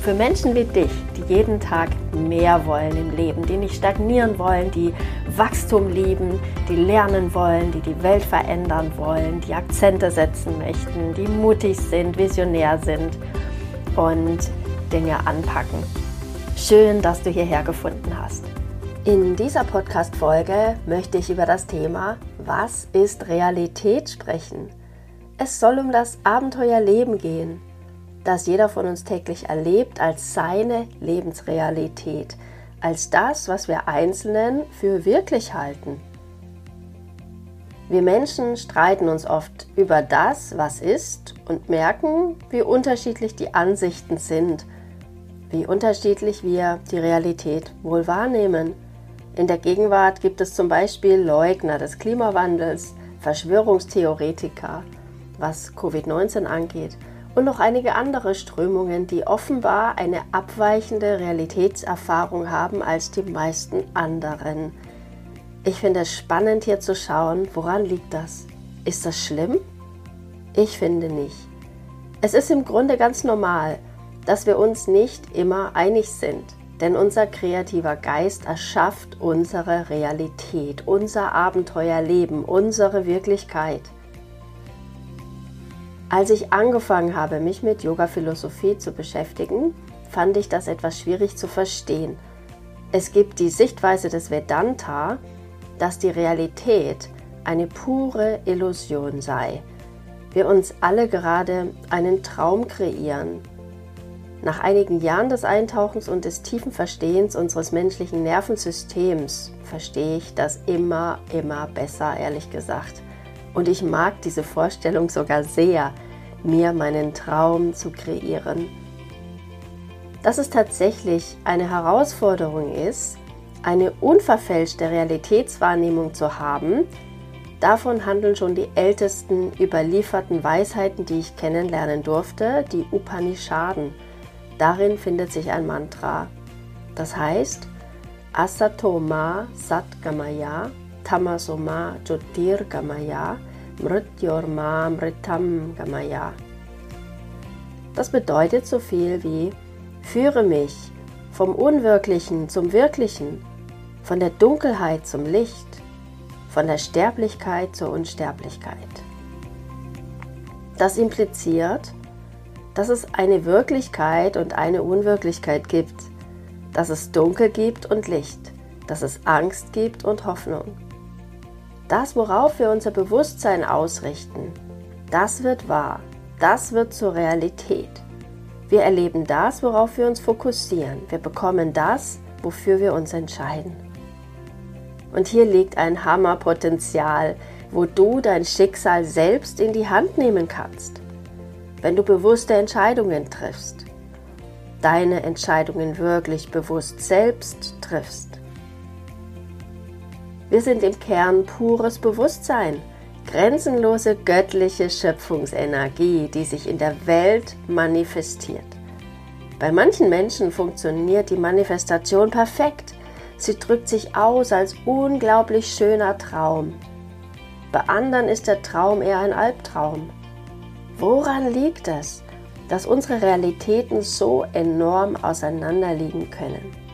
für Menschen wie dich, die jeden Tag mehr wollen im Leben, die nicht stagnieren wollen, die Wachstum lieben, die lernen wollen, die die Welt verändern wollen, die Akzente setzen möchten, die mutig sind, visionär sind und Dinge anpacken. Schön, dass du hierher gefunden hast. In dieser Podcast-Folge möchte ich über das Thema Was ist Realität sprechen. Es soll um das Abenteuerleben gehen das jeder von uns täglich erlebt, als seine Lebensrealität, als das, was wir Einzelnen für wirklich halten. Wir Menschen streiten uns oft über das, was ist und merken, wie unterschiedlich die Ansichten sind, wie unterschiedlich wir die Realität wohl wahrnehmen. In der Gegenwart gibt es zum Beispiel Leugner des Klimawandels, Verschwörungstheoretiker, was Covid-19 angeht und noch einige andere Strömungen, die offenbar eine abweichende Realitätserfahrung haben als die meisten anderen. Ich finde es spannend hier zu schauen, woran liegt das? Ist das schlimm? Ich finde nicht. Es ist im Grunde ganz normal, dass wir uns nicht immer einig sind, denn unser kreativer Geist erschafft unsere Realität, unser Abenteuerleben, unsere Wirklichkeit. Als ich angefangen habe, mich mit Yoga-Philosophie zu beschäftigen, fand ich das etwas schwierig zu verstehen. Es gibt die Sichtweise des Vedanta, dass die Realität eine pure Illusion sei. Wir uns alle gerade einen Traum kreieren. Nach einigen Jahren des Eintauchens und des tiefen Verstehens unseres menschlichen Nervensystems verstehe ich das immer, immer besser, ehrlich gesagt. Und ich mag diese Vorstellung sogar sehr, mir meinen Traum zu kreieren. Dass es tatsächlich eine Herausforderung ist, eine unverfälschte Realitätswahrnehmung zu haben, davon handeln schon die ältesten überlieferten Weisheiten, die ich kennenlernen durfte, die Upanishaden. Darin findet sich ein Mantra. Das heißt, Asatoma Satgamaya Tamasoma Jyotirgamaya Mrityorma Mritam Gamaya. Das bedeutet so viel wie Führe mich vom Unwirklichen zum Wirklichen, von der Dunkelheit zum Licht, von der Sterblichkeit zur Unsterblichkeit. Das impliziert, dass es eine Wirklichkeit und eine Unwirklichkeit gibt, dass es Dunkel gibt und Licht, dass es Angst gibt und Hoffnung. Das, worauf wir unser Bewusstsein ausrichten, das wird wahr, das wird zur Realität. Wir erleben das, worauf wir uns fokussieren. Wir bekommen das, wofür wir uns entscheiden. Und hier liegt ein Hammerpotenzial, wo du dein Schicksal selbst in die Hand nehmen kannst. Wenn du bewusste Entscheidungen triffst, deine Entscheidungen wirklich bewusst selbst triffst. Wir sind im Kern pures Bewusstsein, grenzenlose göttliche Schöpfungsenergie, die sich in der Welt manifestiert. Bei manchen Menschen funktioniert die Manifestation perfekt. Sie drückt sich aus als unglaublich schöner Traum. Bei anderen ist der Traum eher ein Albtraum. Woran liegt es, dass unsere Realitäten so enorm auseinanderliegen können?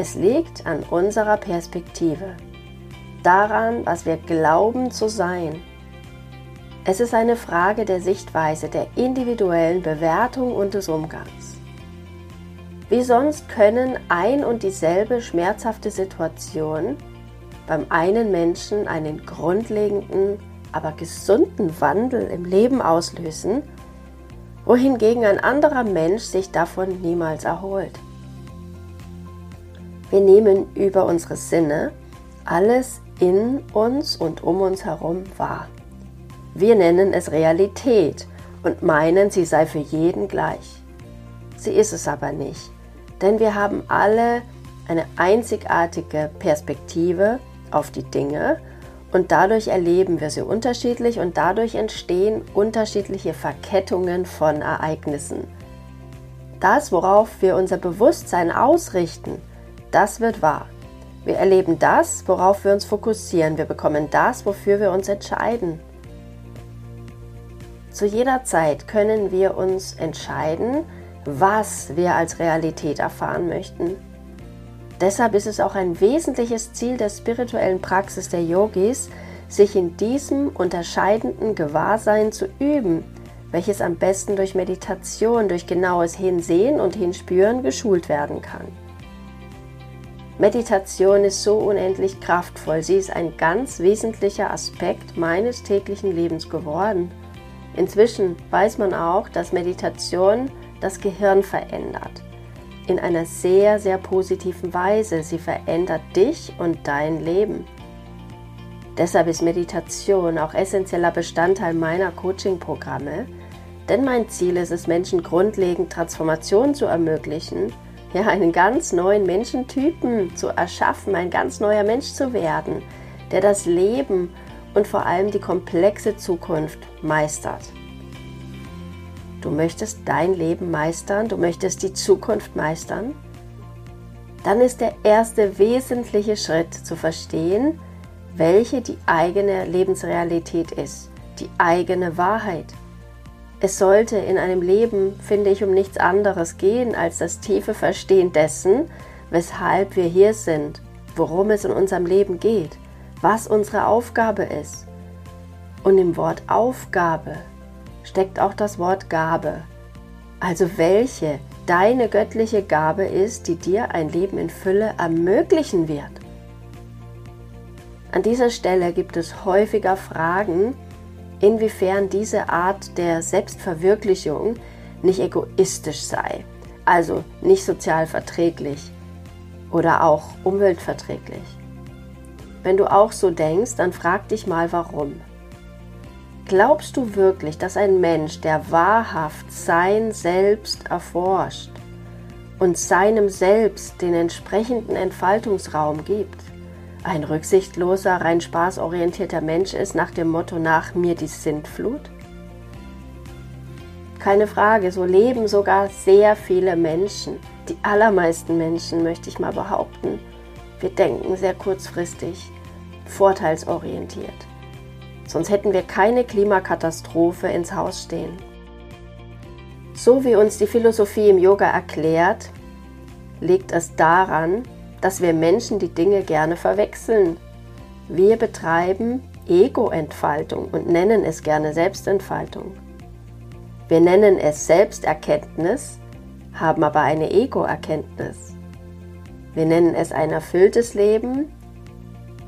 Es liegt an unserer Perspektive, daran, was wir glauben zu sein. Es ist eine Frage der Sichtweise, der individuellen Bewertung und des Umgangs. Wie sonst können ein und dieselbe schmerzhafte Situation beim einen Menschen einen grundlegenden, aber gesunden Wandel im Leben auslösen, wohingegen ein anderer Mensch sich davon niemals erholt. Wir nehmen über unsere Sinne alles in uns und um uns herum wahr. Wir nennen es Realität und meinen, sie sei für jeden gleich. Sie ist es aber nicht, denn wir haben alle eine einzigartige Perspektive auf die Dinge und dadurch erleben wir sie unterschiedlich und dadurch entstehen unterschiedliche Verkettungen von Ereignissen. Das, worauf wir unser Bewusstsein ausrichten, das wird wahr. Wir erleben das, worauf wir uns fokussieren. Wir bekommen das, wofür wir uns entscheiden. Zu jeder Zeit können wir uns entscheiden, was wir als Realität erfahren möchten. Deshalb ist es auch ein wesentliches Ziel der spirituellen Praxis der Yogis, sich in diesem unterscheidenden Gewahrsein zu üben, welches am besten durch Meditation, durch genaues Hinsehen und Hinspüren geschult werden kann. Meditation ist so unendlich kraftvoll. Sie ist ein ganz wesentlicher Aspekt meines täglichen Lebens geworden. Inzwischen weiß man auch, dass Meditation das Gehirn verändert. In einer sehr, sehr positiven Weise. Sie verändert dich und dein Leben. Deshalb ist Meditation auch essentieller Bestandteil meiner Coaching-Programme, denn mein Ziel ist es, Menschen grundlegend Transformation zu ermöglichen, ja, einen ganz neuen Menschentypen zu erschaffen, ein ganz neuer Mensch zu werden, der das Leben und vor allem die komplexe Zukunft meistert. Du möchtest dein Leben meistern, du möchtest die Zukunft meistern, dann ist der erste wesentliche Schritt zu verstehen, welche die eigene Lebensrealität ist, die eigene Wahrheit. Es sollte in einem Leben, finde ich, um nichts anderes gehen als das tiefe Verstehen dessen, weshalb wir hier sind, worum es in unserem Leben geht, was unsere Aufgabe ist. Und im Wort Aufgabe steckt auch das Wort Gabe. Also welche deine göttliche Gabe ist, die dir ein Leben in Fülle ermöglichen wird. An dieser Stelle gibt es häufiger Fragen, inwiefern diese Art der Selbstverwirklichung nicht egoistisch sei, also nicht sozial verträglich oder auch umweltverträglich. Wenn du auch so denkst, dann frag dich mal warum. Glaubst du wirklich, dass ein Mensch, der wahrhaft sein Selbst erforscht und seinem Selbst den entsprechenden Entfaltungsraum gibt, ein rücksichtsloser, rein spaßorientierter Mensch ist nach dem Motto nach mir die Sintflut? Keine Frage, so leben sogar sehr viele Menschen. Die allermeisten Menschen, möchte ich mal behaupten. Wir denken sehr kurzfristig, vorteilsorientiert. Sonst hätten wir keine Klimakatastrophe ins Haus stehen. So wie uns die Philosophie im Yoga erklärt, liegt es daran, dass wir Menschen die Dinge gerne verwechseln. Wir betreiben Ego-Entfaltung und nennen es gerne Selbstentfaltung. Wir nennen es Selbsterkenntnis, haben aber eine Ego-Erkenntnis. Wir nennen es ein erfülltes Leben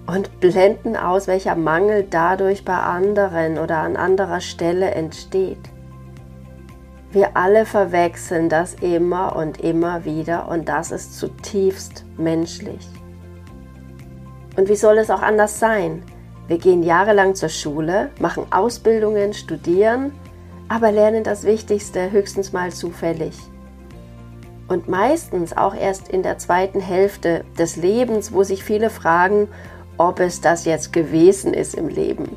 und blenden aus, welcher Mangel dadurch bei anderen oder an anderer Stelle entsteht. Wir alle verwechseln das immer und immer wieder und das ist zutiefst menschlich. Und wie soll es auch anders sein? Wir gehen jahrelang zur Schule, machen Ausbildungen, studieren, aber lernen das Wichtigste höchstens mal zufällig. Und meistens auch erst in der zweiten Hälfte des Lebens, wo sich viele fragen, ob es das jetzt gewesen ist im Leben.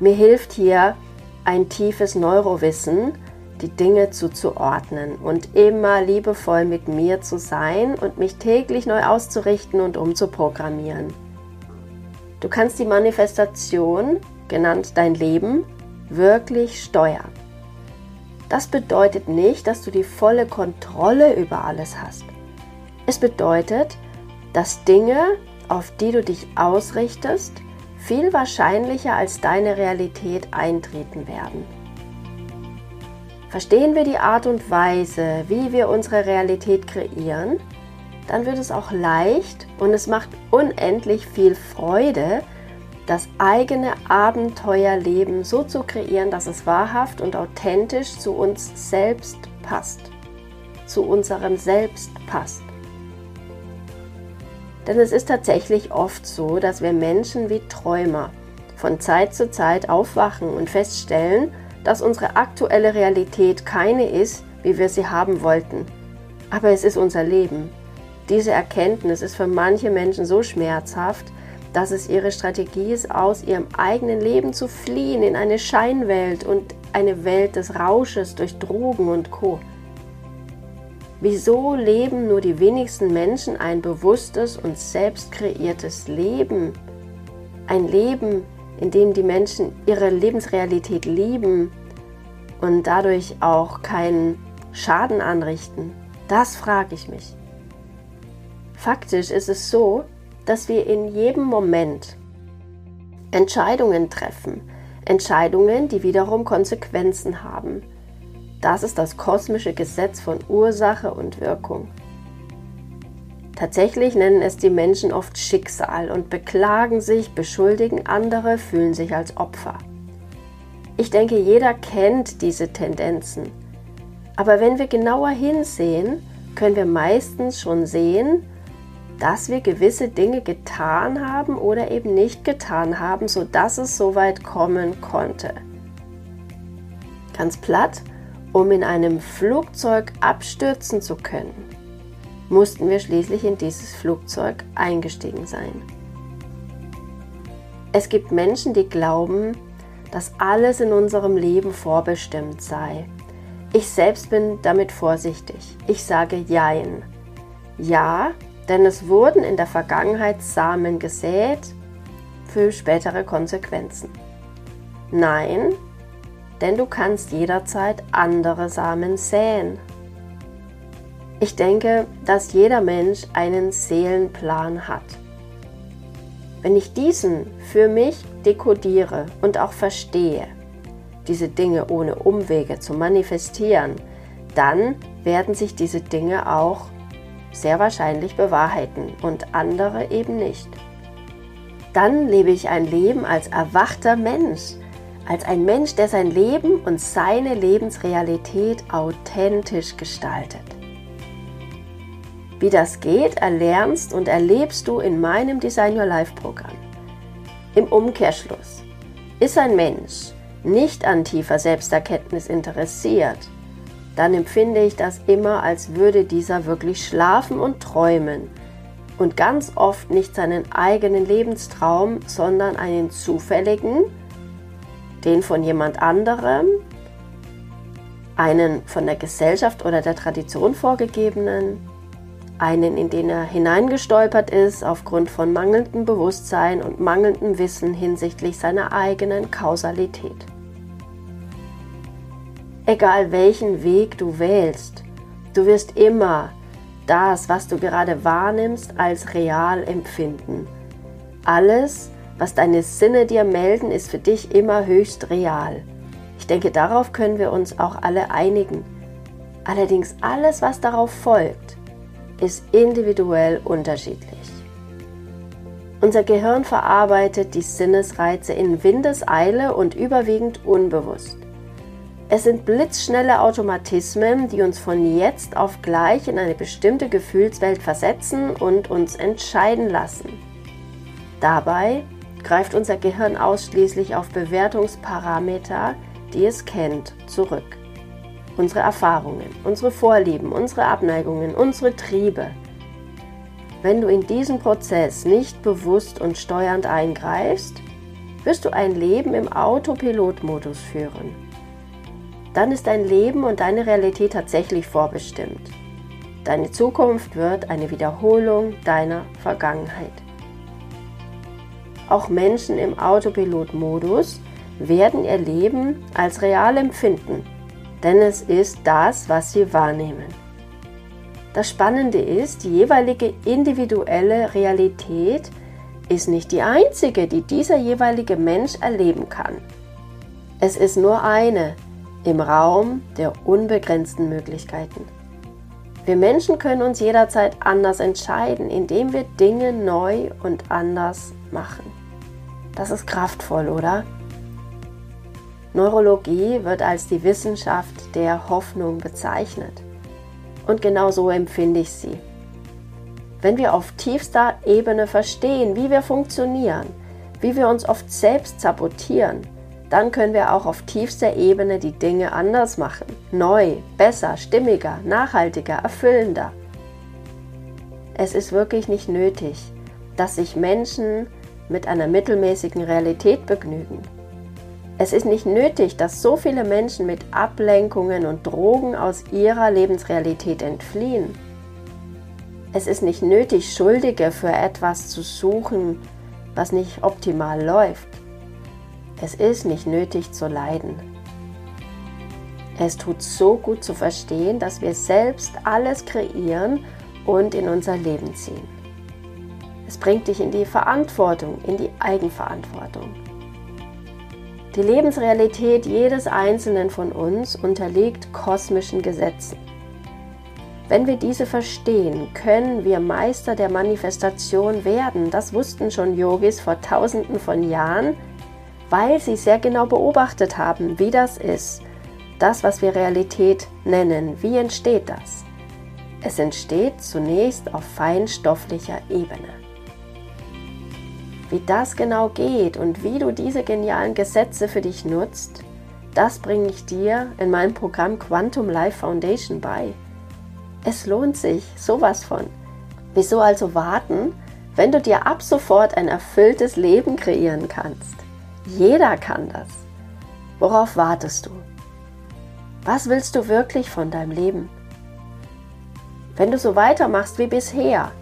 Mir hilft hier ein tiefes Neurowissen, die Dinge zuzuordnen und immer liebevoll mit mir zu sein und mich täglich neu auszurichten und umzuprogrammieren. Du kannst die Manifestation, genannt dein Leben, wirklich steuern. Das bedeutet nicht, dass du die volle Kontrolle über alles hast. Es bedeutet, dass Dinge, auf die du dich ausrichtest, viel wahrscheinlicher als deine Realität eintreten werden. Verstehen wir die Art und Weise, wie wir unsere Realität kreieren, dann wird es auch leicht und es macht unendlich viel Freude, das eigene Abenteuerleben so zu kreieren, dass es wahrhaft und authentisch zu uns selbst passt, zu unserem Selbst passt. Denn es ist tatsächlich oft so, dass wir Menschen wie Träumer von Zeit zu Zeit aufwachen und feststellen, dass unsere aktuelle Realität keine ist, wie wir sie haben wollten. Aber es ist unser Leben. Diese Erkenntnis ist für manche Menschen so schmerzhaft, dass es ihre Strategie ist, aus ihrem eigenen Leben zu fliehen in eine Scheinwelt und eine Welt des Rausches durch Drogen und Co. Wieso leben nur die wenigsten Menschen ein bewusstes und selbst kreiertes Leben? Ein Leben, in dem die Menschen ihre Lebensrealität lieben und dadurch auch keinen Schaden anrichten? Das frage ich mich. Faktisch ist es so, dass wir in jedem Moment Entscheidungen treffen, Entscheidungen, die wiederum Konsequenzen haben. Das ist das kosmische Gesetz von Ursache und Wirkung. Tatsächlich nennen es die Menschen oft Schicksal und beklagen sich, beschuldigen andere, fühlen sich als Opfer. Ich denke, jeder kennt diese Tendenzen. Aber wenn wir genauer hinsehen, können wir meistens schon sehen, dass wir gewisse Dinge getan haben oder eben nicht getan haben, sodass es so weit kommen konnte. Ganz platt, um in einem Flugzeug abstürzen zu können, mussten wir schließlich in dieses Flugzeug eingestiegen sein. Es gibt Menschen, die glauben, dass alles in unserem Leben vorbestimmt sei. Ich selbst bin damit vorsichtig. Ich sage Jein. Ja, denn es wurden in der Vergangenheit Samen gesät für spätere Konsequenzen. Nein, denn du kannst jederzeit andere Samen säen. Ich denke, dass jeder Mensch einen Seelenplan hat. Wenn ich diesen für mich dekodiere und auch verstehe, diese Dinge ohne Umwege zu manifestieren, dann werden sich diese Dinge auch sehr wahrscheinlich bewahrheiten und andere eben nicht. Dann lebe ich ein Leben als erwachter Mensch, als ein Mensch, der sein Leben und seine Lebensrealität authentisch gestaltet. Wie das geht, erlernst und erlebst du in meinem Design Your Life Programm. Im Umkehrschluss ist ein Mensch nicht an tiefer Selbsterkenntnis interessiert, dann empfinde ich das immer, als würde dieser wirklich schlafen und träumen und ganz oft nicht seinen eigenen Lebenstraum, sondern einen zufälligen, den von jemand anderem, einen von der Gesellschaft oder der Tradition vorgegebenen, einen, in den er hineingestolpert ist aufgrund von mangelndem Bewusstsein und mangelndem Wissen hinsichtlich seiner eigenen Kausalität. Egal welchen Weg du wählst, du wirst immer das, was du gerade wahrnimmst, als real empfinden. Alles, was deine Sinne dir melden, ist für dich immer höchst real. Ich denke, darauf können wir uns auch alle einigen. Allerdings alles, was darauf folgt, ist individuell unterschiedlich. Unser Gehirn verarbeitet die Sinnesreize in Windeseile und überwiegend unbewusst. Es sind blitzschnelle Automatismen, die uns von jetzt auf gleich in eine bestimmte Gefühlswelt versetzen und uns entscheiden lassen. Dabei greift unser Gehirn ausschließlich auf Bewertungsparameter, die es kennt, zurück. Unsere Erfahrungen, unsere Vorlieben, unsere Abneigungen, unsere Triebe. Wenn du in diesen Prozess nicht bewusst und steuernd eingreifst, wirst du ein Leben im Autopilotmodus führen dann ist dein Leben und deine Realität tatsächlich vorbestimmt. Deine Zukunft wird eine Wiederholung deiner Vergangenheit. Auch Menschen im Autopilot-Modus werden ihr Leben als real empfinden, denn es ist das, was sie wahrnehmen. Das Spannende ist, die jeweilige individuelle Realität ist nicht die einzige, die dieser jeweilige Mensch erleben kann. Es ist nur eine, im Raum der unbegrenzten Möglichkeiten. Wir Menschen können uns jederzeit anders entscheiden, indem wir Dinge neu und anders machen. Das ist kraftvoll, oder? Neurologie wird als die Wissenschaft der Hoffnung bezeichnet. Und genau so empfinde ich sie. Wenn wir auf tiefster Ebene verstehen, wie wir funktionieren, wie wir uns oft selbst sabotieren, dann können wir auch auf tiefster Ebene die Dinge anders machen. Neu, besser, stimmiger, nachhaltiger, erfüllender. es ist wirklich nicht nötig, dass sich Menschen mit einer mittelmäßigen Realität begnügen. Es ist nicht nötig, dass so viele Menschen mit Ablenkungen und Drogen aus ihrer Lebensrealität entfliehen. Es ist nicht nötig, Schuldige für etwas zu suchen, was nicht optimal läuft. Es ist nicht nötig zu leiden. Es tut so gut zu verstehen, dass wir selbst alles kreieren und in unser Leben ziehen. Es bringt dich in die Verantwortung, in die Eigenverantwortung. Die Lebensrealität jedes Einzelnen von uns unterliegt kosmischen Gesetzen. Wenn wir diese verstehen, können wir Meister der Manifestation werden. Das wussten schon Yogis vor tausenden von Jahren, weil sie sehr genau beobachtet haben, wie das ist. Das, was wir Realität nennen. Wie entsteht das? Es entsteht zunächst auf feinstofflicher Ebene. Wie das genau geht und wie du diese genialen Gesetze für dich nutzt, das bringe ich dir in meinem Programm Quantum Life Foundation bei. Es lohnt sich, sowas von. Wieso also warten, wenn du dir ab sofort ein erfülltes Leben kreieren kannst? Jeder kann das. Worauf wartest du? Was willst du wirklich von deinem Leben? Wenn du so weitermachst wie bisher,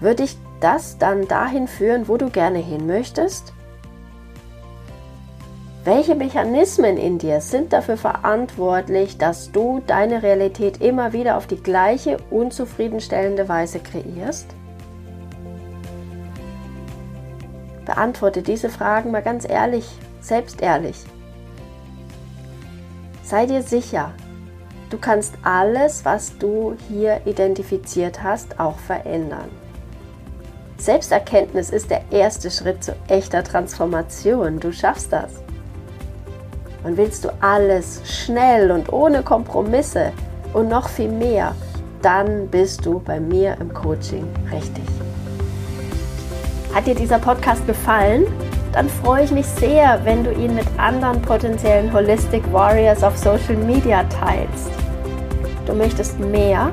würde ich das dann dahin führen, wo du gerne hin möchtest? Welche Mechanismen in dir sind dafür verantwortlich, dass du deine Realität immer wieder auf die gleiche unzufriedenstellende Weise kreierst? Beantworte diese Fragen mal ganz ehrlich, selbst ehrlich. Sei dir sicher, du kannst alles, was du hier identifiziert hast, auch verändern. Selbsterkenntnis ist der erste Schritt zu echter Transformation. Du schaffst das. Und willst du alles schnell und ohne Kompromisse und noch viel mehr, dann bist du bei mir im Coaching richtig. Hat dir dieser Podcast gefallen? Dann freue ich mich sehr, wenn du ihn mit anderen potenziellen Holistic Warriors auf Social Media teilst. Du möchtest mehr?